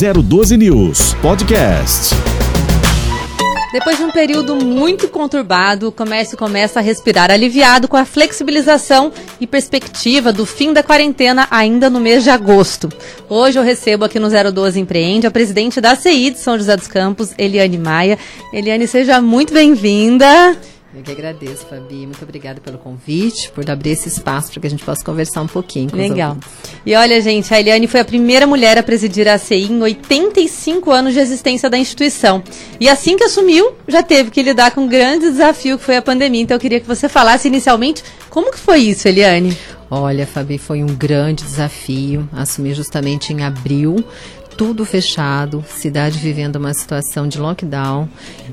012 News Podcast. Depois de um período muito conturbado, o comércio começa a respirar aliviado com a flexibilização e perspectiva do fim da quarentena ainda no mês de agosto. Hoje eu recebo aqui no 012 Empreende a presidente da CI de São José dos Campos, Eliane Maia. Eliane, seja muito bem-vinda. Eu que agradeço, Fabi. Muito obrigada pelo convite, por abrir esse espaço para que a gente possa conversar um pouquinho. Legal. E olha, gente, a Eliane foi a primeira mulher a presidir a ACI em 85 anos de existência da instituição. E assim que assumiu, já teve que lidar com um grande desafio que foi a pandemia. Então eu queria que você falasse inicialmente como que foi isso, Eliane? Olha, Fabi, foi um grande desafio. Assumir justamente em abril tudo fechado, cidade vivendo uma situação de lockdown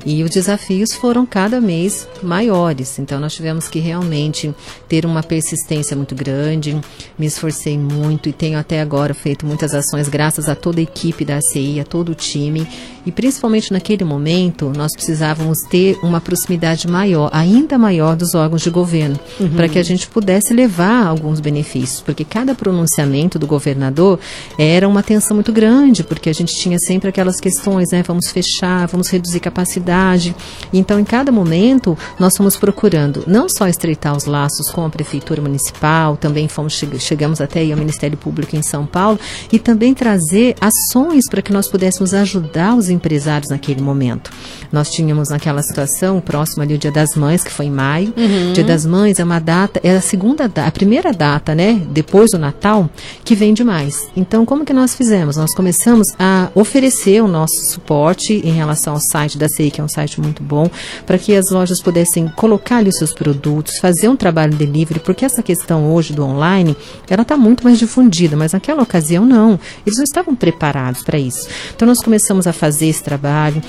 e os desafios foram cada mês maiores. Então nós tivemos que realmente ter uma persistência muito grande. Me esforcei muito e tenho até agora feito muitas ações graças a toda a equipe da ACI, a todo o time e principalmente naquele momento nós precisávamos ter uma proximidade maior, ainda maior dos órgãos de governo, uhum. para que a gente pudesse levar alguns benefícios, porque cada pronunciamento do governador era uma tensão muito grande grande, porque a gente tinha sempre aquelas questões, né? Vamos fechar, vamos reduzir capacidade. Então, em cada momento, nós fomos procurando não só estreitar os laços com a Prefeitura Municipal, também fomos chegamos até aí ao Ministério Público em São Paulo, e também trazer ações para que nós pudéssemos ajudar os empresários naquele momento. Nós tínhamos naquela situação, próximo ali o Dia das Mães, que foi em maio. Uhum. Dia das Mães é uma data, é a segunda a primeira data, né? Depois do Natal, que vende mais. Então, como que nós fizemos? Nós começamos começamos a oferecer o nosso suporte em relação ao site da CEI, que é um site muito bom, para que as lojas pudessem colocar ali os seus produtos, fazer um trabalho delivery, porque essa questão hoje do online, ela está muito mais difundida, mas naquela ocasião não. Eles não estavam preparados para isso. Então nós começamos a fazer esse trabalho,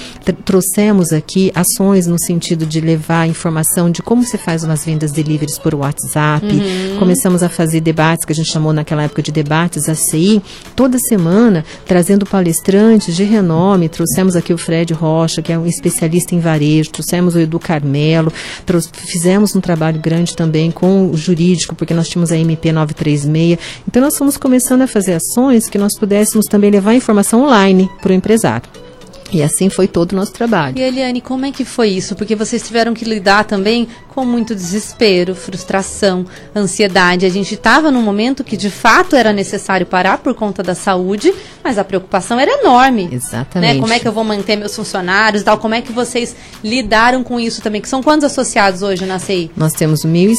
trouxemos aqui ações no sentido de levar informação de como se faz umas vendas deliveries por WhatsApp. Uhum. Começamos a fazer debates que a gente chamou naquela época de debates ACI, toda semana trazer trazendo palestrantes de renome. Trouxemos aqui o Fred Rocha, que é um especialista em varejo, trouxemos o Edu Carmelo, fizemos um trabalho grande também com o jurídico, porque nós tínhamos a MP 936. Então, nós fomos começando a fazer ações que nós pudéssemos também levar informação online para o empresário. E assim foi todo o nosso trabalho. E Eliane, como é que foi isso? Porque vocês tiveram que lidar também com muito desespero, frustração, ansiedade. A gente estava num momento que de fato era necessário parar por conta da saúde, mas a preocupação era enorme. Né? Exatamente. Né? Como é que eu vou manter meus funcionários e tal? Como é que vocês lidaram com isso também? Que são quantos associados hoje na CI? Nós temos 1.100,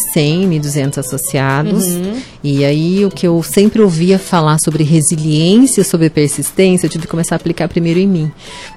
1.200 associados. Uhum. E aí o que eu sempre ouvia falar sobre resiliência, sobre persistência, eu tive que começar a aplicar primeiro em mim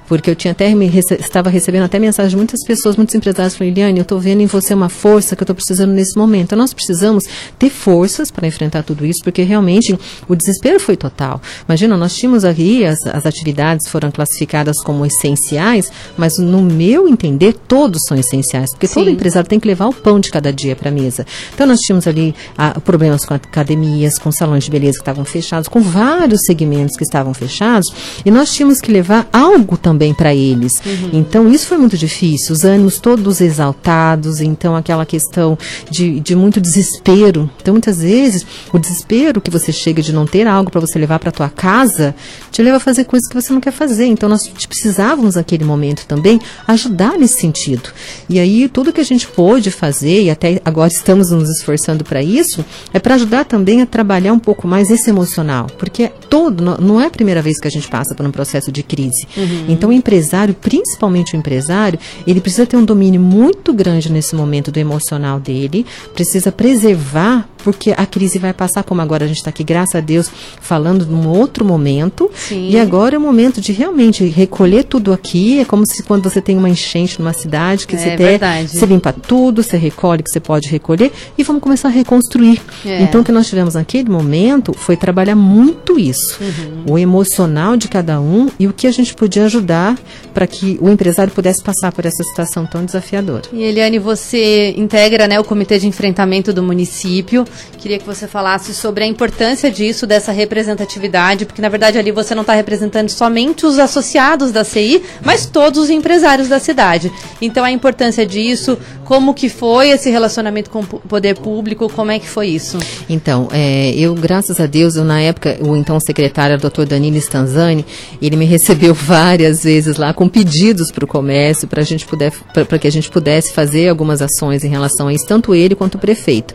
porque eu tinha até me rece estava recebendo até mensagem de muitas pessoas, muitos empresários falando, Eliane, eu estou vendo em você uma força que eu estou precisando nesse momento. Nós precisamos ter forças para enfrentar tudo isso, porque realmente o desespero foi total. Imagina, nós tínhamos aqui, as, as atividades foram classificadas como essenciais, mas no meu entender, todos são essenciais, porque Sim. todo empresário tem que levar o pão de cada dia para a mesa. Então, nós tínhamos ali ah, problemas com academias, com salões de beleza que estavam fechados, com vários segmentos que estavam fechados, e nós tínhamos que levar algo também também para eles. Uhum. Então, isso foi muito difícil, os ânimos todos exaltados, então aquela questão de, de muito desespero. Então, muitas vezes, o desespero que você chega de não ter algo para você levar para tua casa, te leva a fazer coisas que você não quer fazer. Então, nós precisávamos, naquele momento também, ajudar nesse sentido. E aí, tudo que a gente pôde fazer, e até agora estamos nos esforçando para isso, é para ajudar também a trabalhar um pouco mais esse emocional. Porque todo, não é a primeira vez que a gente passa por um processo de crise. Uhum. Então, o empresário, principalmente o empresário, ele precisa ter um domínio muito grande nesse momento do emocional dele, precisa preservar, porque a crise vai passar, como agora a gente está aqui, graças a Deus, falando num outro momento. Sim. E agora é o momento de realmente recolher tudo aqui. É como se quando você tem uma enchente numa cidade, que é, você, tem, você limpa tudo, você recolhe o que você pode recolher e vamos começar a reconstruir. É. Então, o que nós tivemos naquele momento foi trabalhar muito isso. Uhum. O emocional de cada um e o que a gente podia ajudar ajudar para que o empresário pudesse passar por essa situação tão desafiadora. E Eliane, você integra né, o Comitê de Enfrentamento do município. Queria que você falasse sobre a importância disso, dessa representatividade, porque na verdade ali você não está representando somente os associados da CI, mas todos os empresários da cidade. Então a importância disso, como que foi esse relacionamento com o poder público, como é que foi isso? Então, é, eu, graças a Deus, eu, na época, o então secretário, o doutor Danilo Stanzani, ele me recebeu várias vezes lá com pedidos para o comércio, para que a gente pudesse fazer algumas ações em relação a isso, tanto ele quanto o prefeito.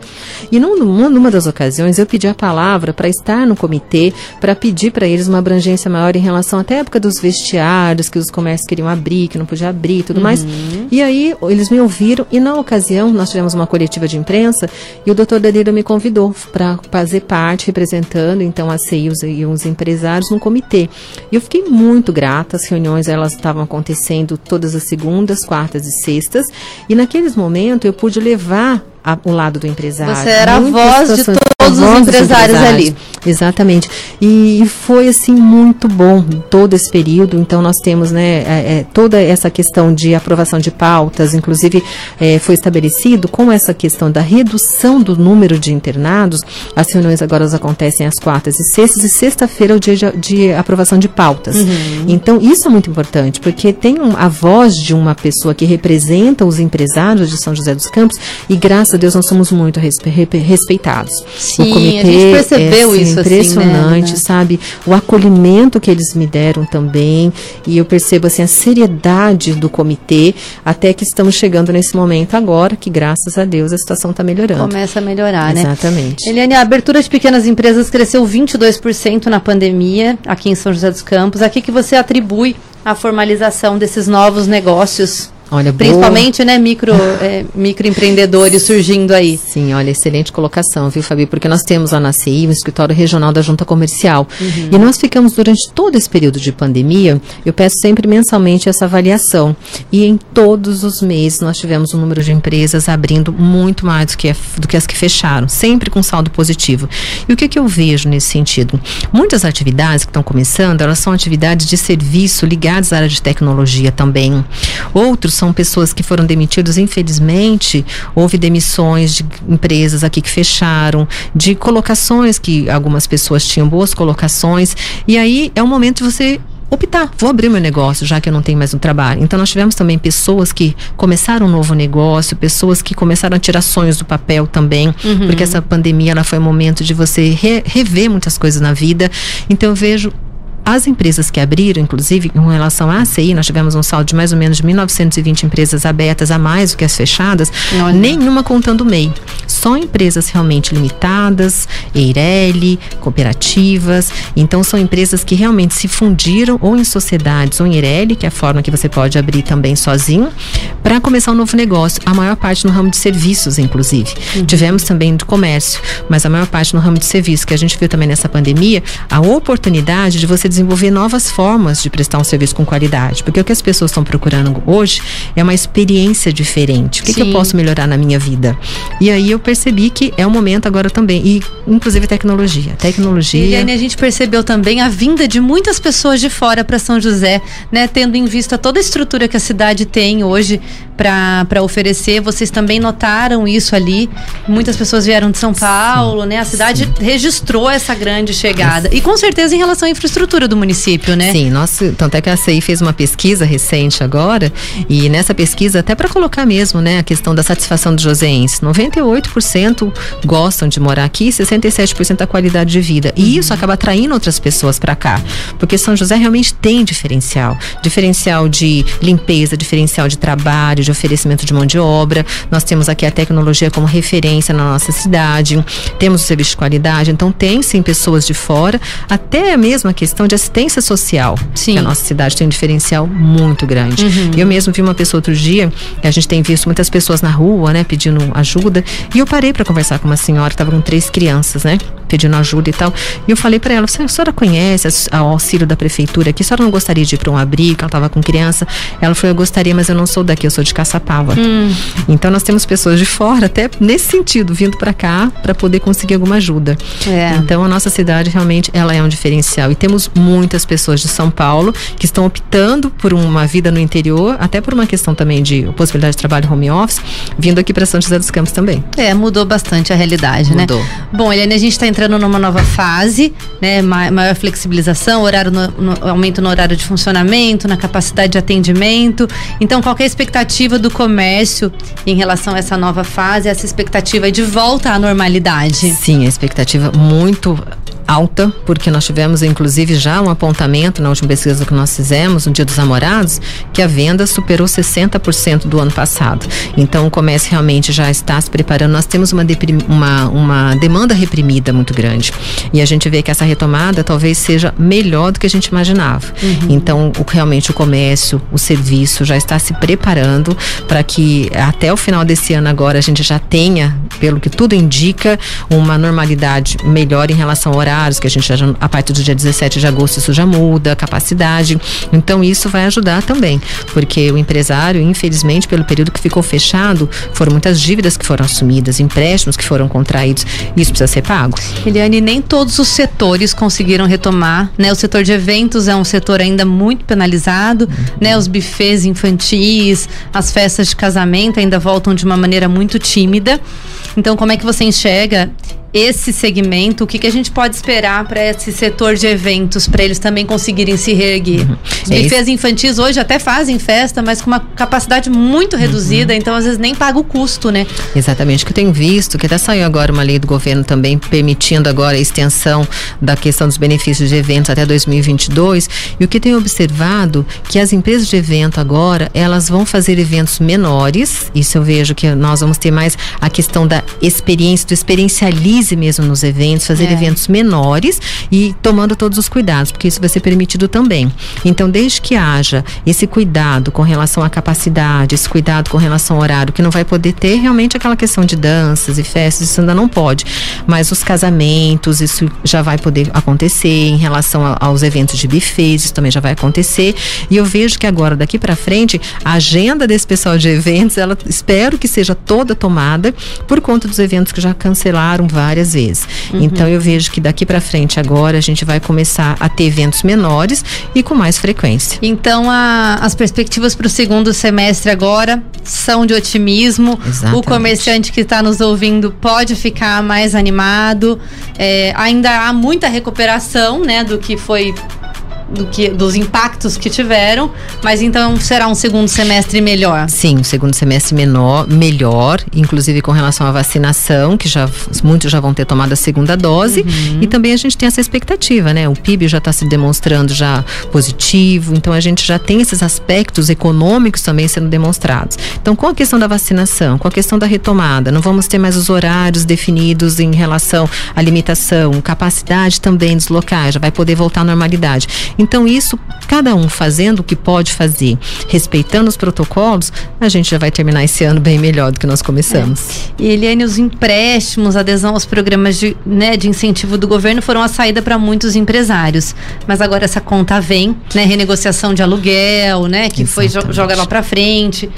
E numa, numa das ocasiões eu pedi a palavra para estar no comitê, para pedir para eles uma abrangência maior em relação até a época dos vestiários, que os comércios queriam abrir, que não podia abrir e tudo uhum. mais. E aí eles me ouviram e na ocasião nós tivemos uma coletiva de imprensa e o doutor Danilo me convidou para fazer parte, representando então a CI e os empresários no comitê. E eu fiquei muito grata, as reuniões elas estavam acontecendo todas as segundas, quartas e sextas, e naqueles momentos eu pude levar a, o lado do empresário. Você era a voz de todos os empresários, empresários ali. Exatamente. E foi assim muito bom todo esse período. Então nós temos né, é, é, toda essa questão de aprovação de pautas, inclusive é, foi estabelecido com essa questão da redução do número de internados. As reuniões agora acontecem às quartas e sextas, e sexta-feira é o dia de, de, aprovação de pautas. Uhum. Então isso é muito importante, porque tem a voz de uma pessoa que representa os empresários de São José dos Campos, e graças a Deus nós somos muito respeitados. Sim, o comitê a gente percebeu é, isso. Impressionante, assim, né? sabe? O acolhimento que eles me deram também. E eu percebo assim, a seriedade do comitê, até que estamos chegando nesse momento agora, que graças a Deus a situação está melhorando. Começa a melhorar, né? Exatamente. Eliane, a abertura de pequenas empresas cresceu 22% na pandemia aqui em São José dos Campos. A que, que você atribui a formalização desses novos negócios? Olha, Principalmente, boa. né, micro, é, microempreendedores surgindo aí. Sim, olha, excelente colocação, viu, Fabi? Porque nós temos a NACI, o escritório regional da Junta Comercial. Uhum. E nós ficamos durante todo esse período de pandemia, eu peço sempre mensalmente essa avaliação. E em todos os meses nós tivemos um número de empresas abrindo muito mais do que, do que as que fecharam, sempre com saldo positivo. E o que, que eu vejo nesse sentido? Muitas atividades que estão começando, elas são atividades de serviço ligadas à área de tecnologia também. Outros são pessoas que foram demitidas, infelizmente, houve demissões de empresas aqui que fecharam, de colocações que algumas pessoas tinham boas colocações, e aí é o momento de você optar, vou abrir meu negócio, já que eu não tenho mais um trabalho. Então, nós tivemos também pessoas que começaram um novo negócio, pessoas que começaram a tirar sonhos do papel também, uhum. porque essa pandemia ela foi um momento de você re rever muitas coisas na vida. Então, eu vejo as empresas que abriram, inclusive, em relação à ACI, nós tivemos um saldo de mais ou menos de 1.920 empresas abertas a mais do que as fechadas, Olha. nenhuma contando o MEI. Só empresas realmente limitadas, Eireli, cooperativas. Então, são empresas que realmente se fundiram ou em sociedades ou em Eireli, que é a forma que você pode abrir também sozinho, para começar um novo negócio. A maior parte no ramo de serviços, inclusive. Uhum. Tivemos também de comércio, mas a maior parte no ramo de serviços, que a gente viu também nessa pandemia, a oportunidade de você desenvolver novas formas de prestar um serviço com qualidade. Porque o que as pessoas estão procurando hoje é uma experiência diferente. O que, que, eu posso melhorar na minha vida? E aí eu percebi que é o momento agora também. E, inclusive, tecnologia. Tecnologia. E a gente percebeu também a vinda de muitas pessoas de fora para São José, né? Tendo em vista toda a estrutura que a cidade tem hoje para oferecer. Vocês também notaram isso ali. Muitas pessoas vieram de São Paulo, Sim. né? A cidade Sim. registrou essa grande chegada. E com certeza em relação à infraestrutura do município, né? Sim, nossa, tanto é que a CI fez uma pesquisa recente agora, e nessa pesquisa, até para colocar mesmo, né, a questão da satisfação dos joseenses, 98% gostam de morar aqui e 67% da qualidade de vida. E isso acaba atraindo outras pessoas para cá, porque São José realmente tem diferencial, diferencial de limpeza, diferencial de trabalho, de oferecimento de mão de obra. Nós temos aqui a tecnologia como referência na nossa cidade, temos o serviço de qualidade, então tem sim pessoas de fora, até mesmo a questão de assistência social. Sim. Que a nossa cidade tem um diferencial muito grande. Uhum. Eu mesmo vi uma pessoa outro dia, a gente tem visto muitas pessoas na rua, né, pedindo ajuda, e eu parei para conversar com uma senhora que estava com três crianças, né, pedindo ajuda e tal. E eu falei para ela: a senhora conhece o auxílio da prefeitura aqui? A senhora não gostaria de ir para um abrigo? Ela estava com criança. Ela falou: eu gostaria, mas eu não sou daqui, eu sou de Caçapava. Hum. Então nós temos pessoas de fora, até nesse sentido, vindo para cá para poder conseguir alguma ajuda. É. Então a nossa cidade realmente ela é um diferencial e temos muitas pessoas de São Paulo que estão optando por uma vida no interior, até por uma questão também de possibilidade de trabalho home office, vindo aqui para São José dos Campos também. É, mudou bastante a realidade, mudou. né? Bom, Eliane, a gente está entrando numa nova fase, né? Maior flexibilização, horário no, no, aumento no horário de funcionamento, na capacidade de atendimento. Então, qual é a expectativa do comércio em relação a essa nova fase, essa expectativa de volta à normalidade? Sim, a expectativa muito alta, porque nós tivemos inclusive já um apontamento na última pesquisa que nós fizemos, no Dia dos Namorados, que a venda superou 60% do ano passado. Então o comércio realmente já está se preparando. Nós temos uma, uma, uma demanda reprimida muito grande. E a gente vê que essa retomada talvez seja melhor do que a gente imaginava. Uhum. Então, o, realmente o comércio, o serviço já está se preparando para que até o final desse ano agora a gente já tenha, pelo que tudo indica, uma normalidade melhor em relação ao horário que a gente já, a partir do dia 17 de agosto isso já muda, capacidade. Então isso vai ajudar também, porque o empresário, infelizmente, pelo período que ficou fechado, foram muitas dívidas que foram assumidas, empréstimos que foram contraídos, e isso precisa ser pago. Eliane, nem todos os setores conseguiram retomar, né? O setor de eventos é um setor ainda muito penalizado, uhum. né? Os bufês infantis, as festas de casamento ainda voltam de uma maneira muito tímida. Então, como é que você enxerga esse segmento, o que, que a gente pode esperar para esse setor de eventos, para eles também conseguirem se reerguer? Uhum. Os é infantis hoje até fazem festa, mas com uma capacidade muito uhum. reduzida, uhum. então às vezes nem paga o custo, né? Exatamente, que eu tenho visto, que até saiu agora uma lei do governo também permitindo agora a extensão da questão dos benefícios de eventos até 2022, e o que tenho observado que as empresas de evento agora, elas vão fazer eventos menores, isso eu vejo que nós vamos ter mais a questão da experiência, do experiencialismo mesmo nos eventos, fazer é. eventos menores e tomando todos os cuidados, porque isso vai ser permitido também. Então, desde que haja esse cuidado com relação à capacidade, esse cuidado com relação ao horário, que não vai poder ter realmente aquela questão de danças e festas, isso ainda não pode. Mas os casamentos, isso já vai poder acontecer em relação a, aos eventos de buffets, isso também já vai acontecer. E eu vejo que agora, daqui para frente, a agenda desse pessoal de eventos, ela espero que seja toda tomada por conta dos eventos que já cancelaram vários várias vezes. Uhum. Então eu vejo que daqui para frente agora a gente vai começar a ter eventos menores e com mais frequência. Então a, as perspectivas para o segundo semestre agora são de otimismo. Exatamente. O comerciante que está nos ouvindo pode ficar mais animado. É, ainda há muita recuperação, né, do que foi do que, dos impactos que tiveram, mas então será um segundo semestre melhor? Sim, um segundo semestre menor, melhor, inclusive com relação à vacinação, que já muitos já vão ter tomado a segunda dose, uhum. e também a gente tem essa expectativa, né? O PIB já está se demonstrando já positivo, então a gente já tem esses aspectos econômicos também sendo demonstrados. Então, com a questão da vacinação, com a questão da retomada, não vamos ter mais os horários definidos em relação à limitação, capacidade também dos locais, já vai poder voltar à normalidade. Então, isso, cada um fazendo o que pode fazer, respeitando os protocolos, a gente já vai terminar esse ano bem melhor do que nós começamos. É. E Eliane, os empréstimos, adesão aos programas de, né, de incentivo do governo foram a saída para muitos empresários. Mas agora essa conta vem, né? Renegociação de aluguel, né? Que Exatamente. foi joga lá para frente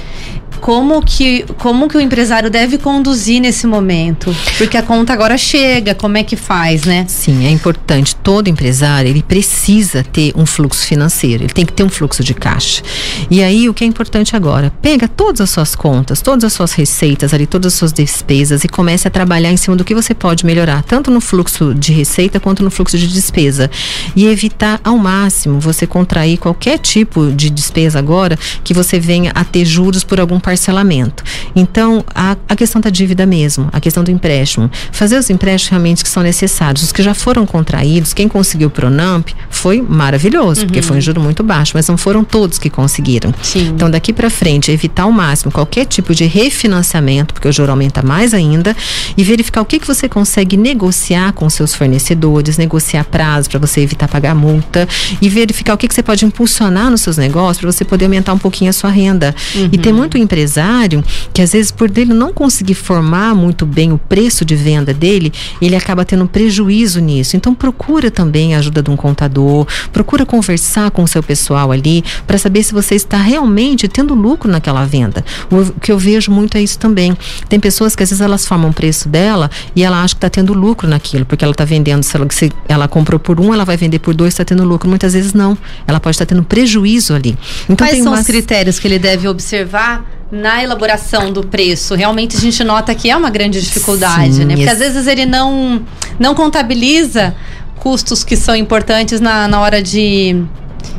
como que, como que o empresário deve conduzir nesse momento? Porque a conta agora chega, como é que faz, né? Sim, é importante. Todo empresário, ele precisa ter um fluxo financeiro, ele tem que ter um fluxo de caixa. E aí, o que é importante agora? Pega todas as suas contas, todas as suas receitas ali, todas as suas despesas e comece a trabalhar em cima do que você pode melhorar, tanto no fluxo de receita quanto no fluxo de despesa. E evitar ao máximo você contrair qualquer tipo de despesa agora que você venha a ter juros por algum parcelamento. Então, a, a questão da dívida mesmo, a questão do empréstimo. Fazer os empréstimos realmente que são necessários. Os que já foram contraídos, quem conseguiu o Pronamp foi maravilhoso, uhum. porque foi um juro muito baixo, mas não foram todos que conseguiram. Sim. Então, daqui para frente, evitar ao máximo qualquer tipo de refinanciamento, porque o juro aumenta mais ainda, e verificar o que, que você consegue negociar com seus fornecedores, negociar prazo para você evitar pagar multa, e verificar o que, que você pode impulsionar nos seus negócios para você poder aumentar um pouquinho a sua renda. Uhum. E tem muito empresário que às vezes por dele não conseguir formar muito bem o preço de venda dele, ele acaba tendo prejuízo nisso. Então procura também a ajuda de um contador, procura conversar com o seu pessoal ali para saber se você está realmente tendo lucro naquela venda. O que eu vejo muito é isso também. Tem pessoas que às vezes elas formam o preço dela e ela acha que está tendo lucro naquilo, porque ela está vendendo, se ela, se ela comprou por um, ela vai vender por dois, está tendo lucro. Muitas vezes não. Ela pode estar tá tendo prejuízo ali. Então, Quais são umas... os critérios que ele deve observar na elaboração do preço, realmente a gente nota que é uma grande dificuldade, Sim, né? Porque às vezes ele não, não contabiliza custos que são importantes na, na hora de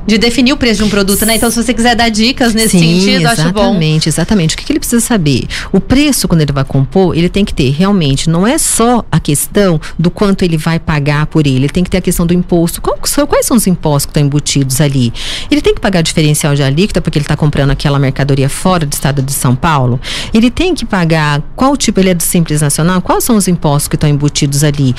de definir o preço de um produto, né? Então, se você quiser dar dicas nesse Sim, sentido, acho bom. Exatamente, exatamente. O que, que, ele precisa saber? O preço, quando ele vai compor, ele tem que ter realmente, não é só a questão do quanto ele vai pagar por ele, ele tem que ter a questão do imposto. Qual, quais são os impostos que estão embutidos ali? Ele tem que pagar diferencial de alíquota, porque ele está comprando aquela mercadoria fora do estado de São Paulo. Ele tem que pagar qual tipo, ele é do Simples Nacional, quais são os impostos que estão embutidos ali?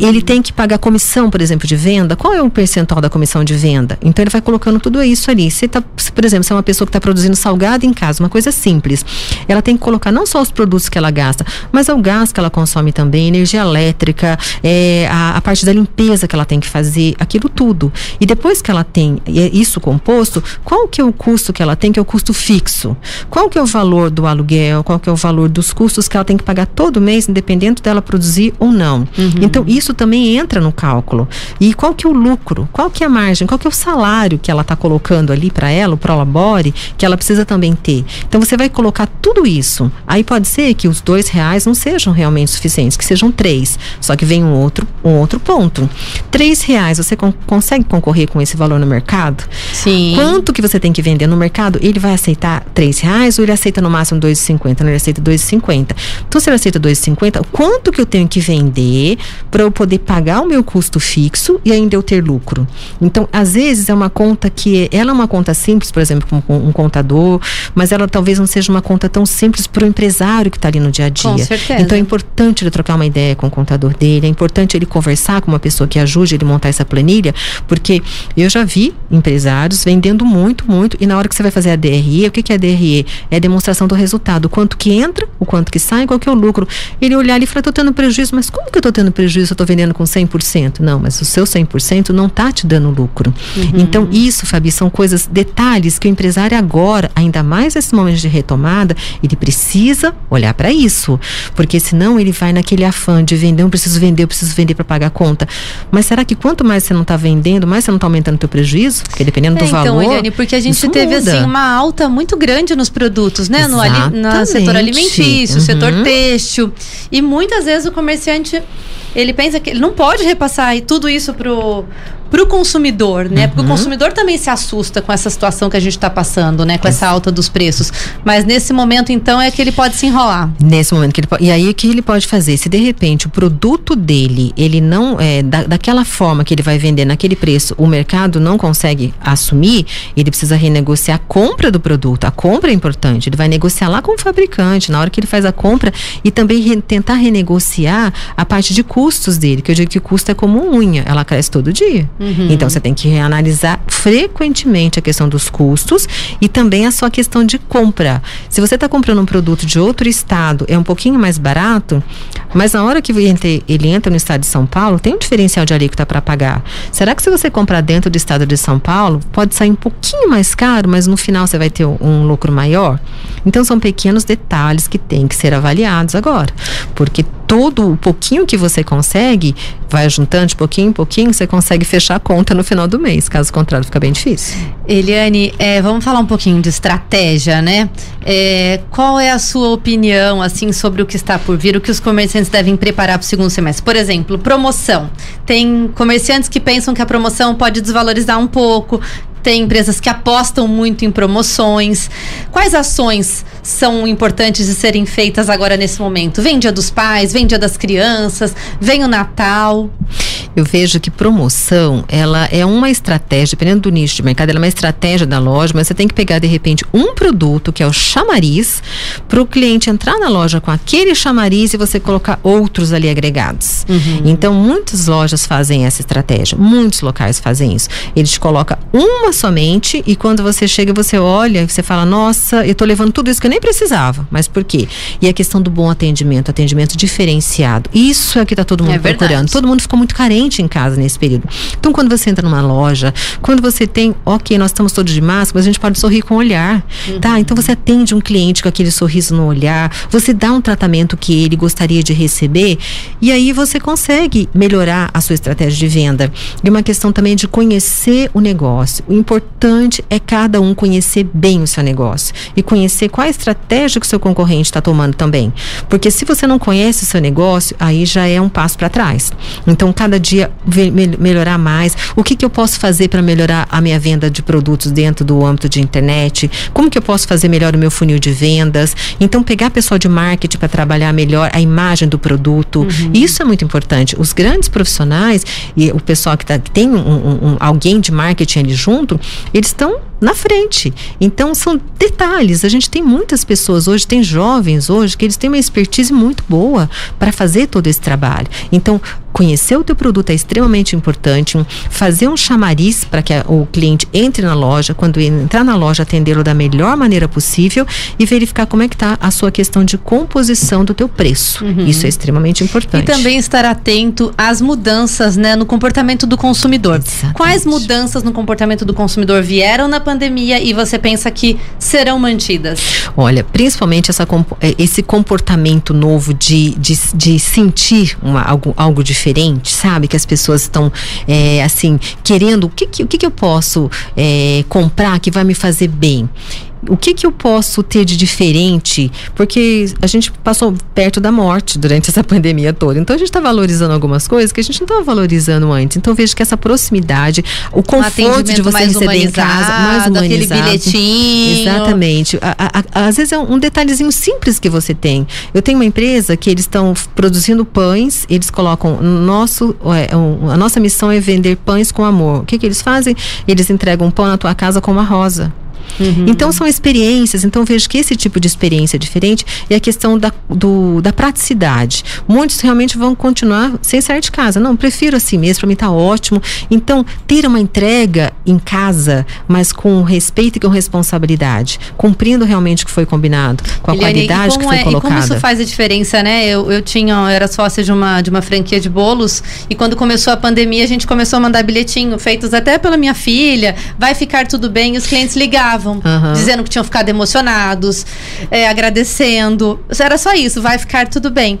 Ele tem que pagar comissão, por exemplo, de venda. Qual é o percentual da comissão de venda? Então, ele vai colocando tudo isso ali. Se tá, se, por exemplo, se é uma pessoa que está produzindo salgado em casa, uma coisa simples, ela tem que colocar não só os produtos que ela gasta, mas é o gás que ela consome também, energia elétrica, é, a, a parte da limpeza que ela tem que fazer, aquilo tudo. E depois que ela tem isso composto, qual que é o custo que ela tem, que é o custo fixo? Qual que é o valor do aluguel? Qual que é o valor dos custos que ela tem que pagar todo mês, independente dela produzir ou não? Uhum. Então, isso também entra no cálculo. E qual que é o lucro? Qual que é a margem? Qual que é o salário? Que ela está colocando ali para ela, o Prolabore, que ela precisa também ter. Então você vai colocar tudo isso. Aí pode ser que os dois reais não sejam realmente suficientes, que sejam três. Só que vem um outro, um outro ponto. Três reais, você con consegue concorrer com esse valor no mercado? Sim. Quanto que você tem que vender no mercado? Ele vai aceitar três reais ou ele aceita no máximo dois e cinquenta? Não, ele aceita dois e cinquenta. Então se ele aceita dois e cinquenta, quanto que eu tenho que vender para eu poder pagar o meu custo fixo e ainda eu ter lucro? Então, às vezes é uma conta que ela é uma conta simples, por exemplo, com um contador, mas ela talvez não seja uma conta tão simples para o empresário que está ali no dia a dia. Com certeza. Então é importante ele trocar uma ideia com o contador dele, é importante ele conversar com uma pessoa que ajude ele a montar essa planilha, porque eu já vi empresários vendendo muito, muito, e na hora que você vai fazer a DRE, o que, que é a DRE? É a demonstração do resultado, o quanto que entra, o quanto que sai, qual que é o lucro. Ele olhar ali e falar, estou tendo prejuízo, mas como que eu estou tendo prejuízo eu estou vendendo com 100%? Não, mas o seu 100% não está te dando lucro. Uhum. Então, isso, Fabi, são coisas, detalhes que o empresário agora, ainda mais nesse momento de retomada, ele precisa olhar para isso. Porque senão ele vai naquele afã de vender, eu preciso vender, eu preciso vender para pagar a conta. Mas será que quanto mais você não está vendendo, mais você não está aumentando o teu prejuízo? Porque dependendo é, do então, valor. Então, Eliane, porque a gente teve muda. assim uma alta muito grande nos produtos, né? No, no setor alimentício, uhum. setor têxtil. E muitas vezes o comerciante ele pensa que ele não pode repassar tudo isso pro para o consumidor, né? Uhum. Porque o consumidor também se assusta com essa situação que a gente está passando, né? Com essa alta dos preços. Mas nesse momento, então, é que ele pode se enrolar. Nesse momento que ele pode. E aí o que ele pode fazer? Se de repente o produto dele, ele não é da, daquela forma que ele vai vender naquele preço, o mercado não consegue assumir, ele precisa renegociar a compra do produto. A compra é importante. Ele vai negociar lá com o fabricante na hora que ele faz a compra e também re, tentar renegociar a parte de custos dele, que eu digo que custo é como unha, ela cresce todo dia. Uhum. Então você tem que reanalisar frequentemente a questão dos custos e também a sua questão de compra. Se você está comprando um produto de outro estado, é um pouquinho mais barato, mas na hora que ele entra no estado de São Paulo, tem um diferencial de alíquota para pagar. Será que se você comprar dentro do estado de São Paulo, pode sair um pouquinho mais caro, mas no final você vai ter um lucro maior? Então são pequenos detalhes que têm que ser avaliados agora, porque todo o pouquinho que você consegue, vai juntando de pouquinho em pouquinho, você consegue fechar a conta no final do mês. Caso contrário, fica bem difícil. Eliane, é, vamos falar um pouquinho de estratégia, né? É, qual é a sua opinião, assim, sobre o que está por vir, o que os comerciantes devem preparar para o segundo semestre? Por exemplo, promoção. Tem comerciantes que pensam que a promoção pode desvalorizar um pouco, tem empresas que apostam muito em promoções. Quais ações são importantes de serem feitas agora nesse momento? Vem Dia dos Pais, vem Dia das Crianças, vem o Natal. Eu vejo que promoção, ela é uma estratégia, dependendo do nicho de mercado, ela é uma estratégia da loja, mas você tem que pegar de repente um produto que é o chamariz para o cliente entrar na loja com aquele chamariz e você colocar outros ali agregados. Uhum. Então, muitas lojas fazem essa estratégia, muitos locais fazem isso. Eles colocam uma somente e quando você chega, você olha e você fala: Nossa, eu estou levando tudo isso que eu nem precisava. Mas por quê? E a questão do bom atendimento, atendimento diferenciado. Isso é o que está todo mundo é procurando. Todo mundo ficou muito carente em casa nesse período. Então, quando você entra numa loja, quando você tem, ok, nós estamos todos de máscara, mas a gente pode sorrir com o olhar, uhum. tá? Então você atende um cliente com aquele sorriso no olhar, você dá um tratamento que ele gostaria de receber e aí você consegue melhorar a sua estratégia de venda. E uma questão também de conhecer o negócio. O importante é cada um conhecer bem o seu negócio e conhecer qual a estratégia que o seu concorrente está tomando também. Porque se você não conhece o seu negócio, aí já é um passo para trás. Então, cada dia melhorar mais. O que, que eu posso fazer para melhorar a minha venda de produtos dentro do âmbito de internet? Como que eu posso fazer melhor o meu funil de vendas? Então, pegar pessoal de marketing para trabalhar melhor a imagem do produto. Uhum. Isso é muito importante. Os grandes profissionais e o pessoal que, tá, que tem um, um, alguém de marketing ali junto, eles estão na frente. Então são detalhes. A gente tem muitas pessoas hoje, tem jovens hoje que eles têm uma expertise muito boa para fazer todo esse trabalho. Então conhecer o teu produto é extremamente importante. Fazer um chamariz para que o cliente entre na loja, quando entrar na loja atendê-lo da melhor maneira possível e verificar como é que está a sua questão de composição do teu preço. Uhum. Isso é extremamente importante. E também estar atento às mudanças, né, no comportamento do consumidor. Exatamente. Quais mudanças no comportamento do consumidor vieram na pandemia e você pensa que serão mantidas? Olha, principalmente essa, é, esse comportamento novo de, de, de sentir uma, algo, algo diferente, sabe? Que as pessoas estão, é, assim, querendo, o que, que, o que, que eu posso é, comprar que vai me fazer bem? O que que eu posso ter de diferente? Porque a gente passou perto da morte durante essa pandemia toda. Então a gente está valorizando algumas coisas que a gente não estava valorizando antes. Então vejo que essa proximidade, o conforto de você receber em casa, mais humanizado. Aquele bilhetinho. Exatamente. A, a, a, às vezes é um detalhezinho simples que você tem. Eu tenho uma empresa que eles estão produzindo pães, eles colocam nosso, é, um, a nossa missão é vender pães com amor. O que que eles fazem? Eles entregam um pão na tua casa com uma rosa. Uhum. Então são experiências, então vejo que esse tipo de experiência é diferente e a questão da, do, da praticidade. Muitos realmente vão continuar sem sair de casa. Não, prefiro assim mesmo, para mim tá ótimo. Então, ter uma entrega em casa, mas com respeito e com responsabilidade, cumprindo realmente o que foi combinado, com a Eliane, qualidade que foi é, colocada. E como isso faz a diferença, né? Eu, eu tinha, eu era sócia de uma, de uma franquia de bolos e quando começou a pandemia, a gente começou a mandar bilhetinho, feitos até pela minha filha, vai ficar tudo bem, e os clientes ligavam uhum. dizendo que tinham ficado emocionados, é, agradecendo. Era só isso, vai ficar tudo bem.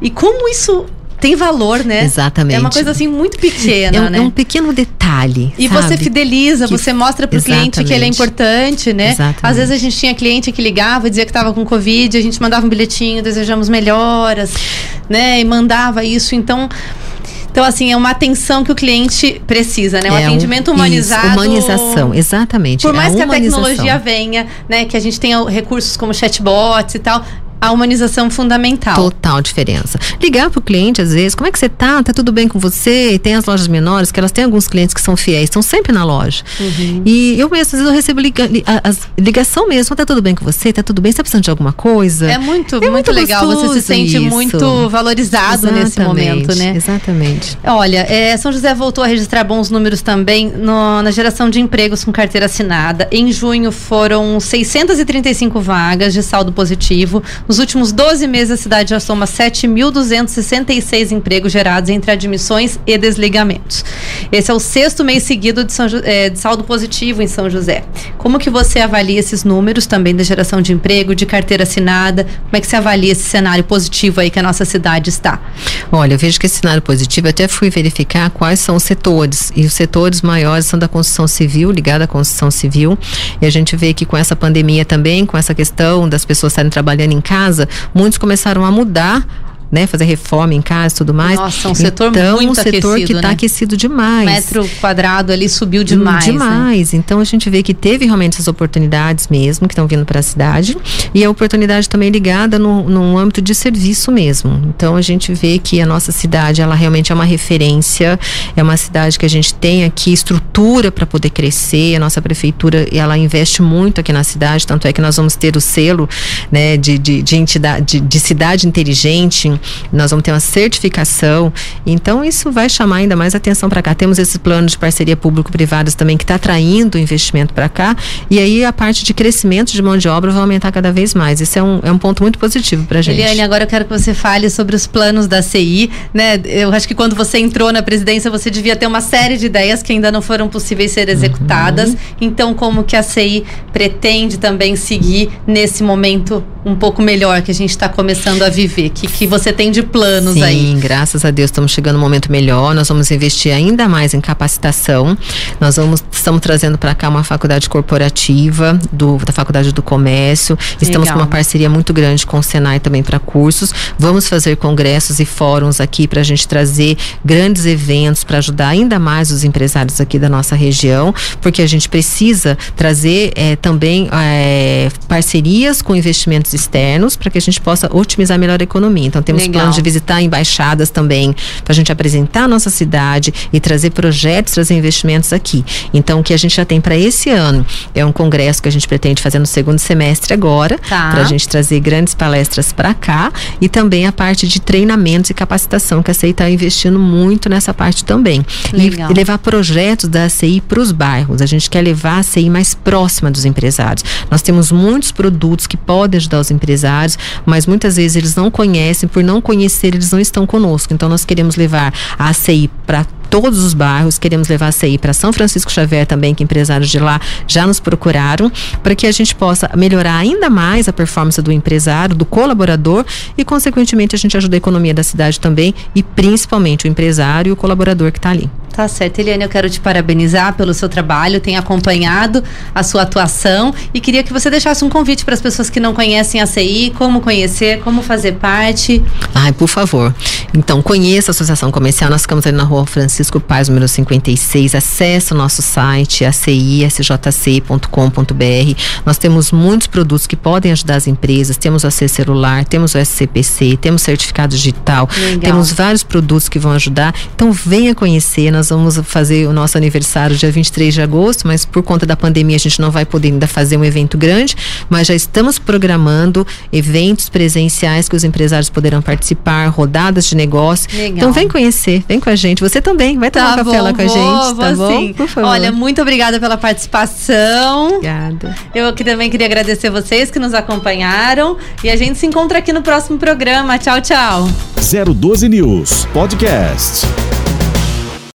E como isso tem valor, né? Exatamente. É uma coisa assim muito pequena, é um, né? É um pequeno detalhe. E sabe? você fideliza, que... você mostra para o cliente que ele é importante, né? Exatamente. Às vezes a gente tinha cliente que ligava, dizia que estava com Covid, a gente mandava um bilhetinho, desejamos melhoras, né? E mandava isso. Então, então, assim, é uma atenção que o cliente precisa, né? Um é atendimento um, humanizado. Isso, humanização, exatamente. Por mais a que a tecnologia venha, né? Que a gente tenha recursos como chatbots e tal, a humanização fundamental. Total diferença. Ligar para o cliente, às vezes, como é que você tá? Tá tudo bem com você? Tem as lojas menores, que elas têm alguns clientes que são fiéis, estão sempre na loja. Uhum. E eu mesmo, às vezes, eu recebo liga, ligação mesmo, tá tudo bem com você? Tá tudo bem? Você tá precisando de alguma coisa? É muito, é muito, muito legal. Você se sente isso. muito valorizado Exatamente. nesse momento, né? Exatamente. Olha, é, São José voltou a registrar bons números também no, na geração de empregos com carteira assinada. Em junho foram 635 vagas de saldo positivo. Nos últimos 12 meses, a cidade já soma 7.266 empregos gerados entre admissões e desligamentos. Esse é o sexto mês seguido de, São, é, de saldo positivo em São José. Como que você avalia esses números também da geração de emprego, de carteira assinada? Como é que você avalia esse cenário positivo aí que a nossa cidade está? Olha, eu vejo que esse cenário positivo, eu até fui verificar quais são os setores. E os setores maiores são da construção civil, ligada à construção civil. E a gente vê que com essa pandemia também, com essa questão das pessoas estarem trabalhando em casa, casa, muitos começaram a mudar né, fazer reforma em casa e tudo mais. Nossa, um setor então, muito um setor aquecido, que está né? aquecido demais. Metro quadrado ali subiu demais. né? Demais. Então a gente vê que teve realmente essas oportunidades mesmo que estão vindo para a cidade e a oportunidade também ligada no, no âmbito de serviço mesmo. Então a gente vê que a nossa cidade ela realmente é uma referência, é uma cidade que a gente tem aqui estrutura para poder crescer. A nossa prefeitura ela investe muito aqui na cidade, tanto é que nós vamos ter o selo né, de, de, de entidade de, de cidade inteligente, nós vamos ter uma certificação. Então isso vai chamar ainda mais atenção para cá. Temos esse plano de parceria público-privadas também que está atraindo investimento para cá. E aí a parte de crescimento de mão de obra vai aumentar cada vez mais. Isso é um, é um ponto muito positivo para a gente. Eliane, agora eu quero que você fale sobre os planos da CI, né? Eu acho que quando você entrou na presidência, você devia ter uma série de ideias que ainda não foram possíveis ser executadas. Uhum. Então, como que a CI pretende também seguir nesse momento um pouco melhor que a gente está começando a viver? Que, que você tem de planos Sim, aí? Sim, graças a Deus estamos chegando num momento melhor. Nós vamos investir ainda mais em capacitação. Nós vamos estamos trazendo para cá uma faculdade corporativa do, da Faculdade do Comércio. Estamos Legal. com uma parceria muito grande com o Senai também para cursos. Vamos fazer congressos e fóruns aqui para a gente trazer grandes eventos para ajudar ainda mais os empresários aqui da nossa região, porque a gente precisa trazer é, também é, parcerias com investimentos externos para que a gente possa otimizar melhor a economia. Então temos Legal. planos de visitar embaixadas também para a gente apresentar a nossa cidade e trazer projetos, trazer investimentos aqui. Então o que a gente já tem para esse ano é um congresso que a gente pretende fazer no segundo semestre agora, tá. para a gente trazer grandes palestras para cá e também a parte de treinamentos e capacitação que a CI está investindo muito nessa parte também. Legal. E, e levar projetos da CI para os bairros. A gente quer levar a CI mais próxima dos empresários. Nós temos muitos produtos que podem ajudar os empresários, mas muitas vezes eles não conhecem, por não conhecer, eles não estão conosco. Então nós queremos levar a ACI para todos os bairros, queremos levar a CI para São Francisco Xavier também, que empresários de lá já nos procuraram, para que a gente possa melhorar ainda mais a performance do empresário, do colaborador e, consequentemente, a gente ajuda a economia da cidade também e principalmente o empresário e o colaborador que está ali. Tá certo, Eliane, eu quero te parabenizar pelo seu trabalho, tenho acompanhado a sua atuação e queria que você deixasse um convite para as pessoas que não conhecem a CI, como conhecer, como fazer parte. Ai, por favor. Então, conheça a Associação Comercial, nós ficamos ali na rua Francisco Paz, número 56, acesse o nosso site, acisjc.com.br. Nós temos muitos produtos que podem ajudar as empresas, temos o AC celular, temos o SCPC, temos certificado digital, Legal. temos vários produtos que vão ajudar. Então, venha conhecer, nós vamos fazer o nosso aniversário dia 23 de agosto, mas por conta da pandemia a gente não vai poder ainda fazer um evento grande, mas já estamos programando eventos presenciais que os empresários poderão participar, rodadas de negócio. Legal. Então vem conhecer, vem com a gente. Você também vai tomar tá um café bom, lá com a vou, gente, tá vou bom? Sim. Por favor. Olha, muito obrigada pela participação. Obrigada. Eu que também queria agradecer vocês que nos acompanharam e a gente se encontra aqui no próximo programa. Tchau, tchau. 012 News Podcast.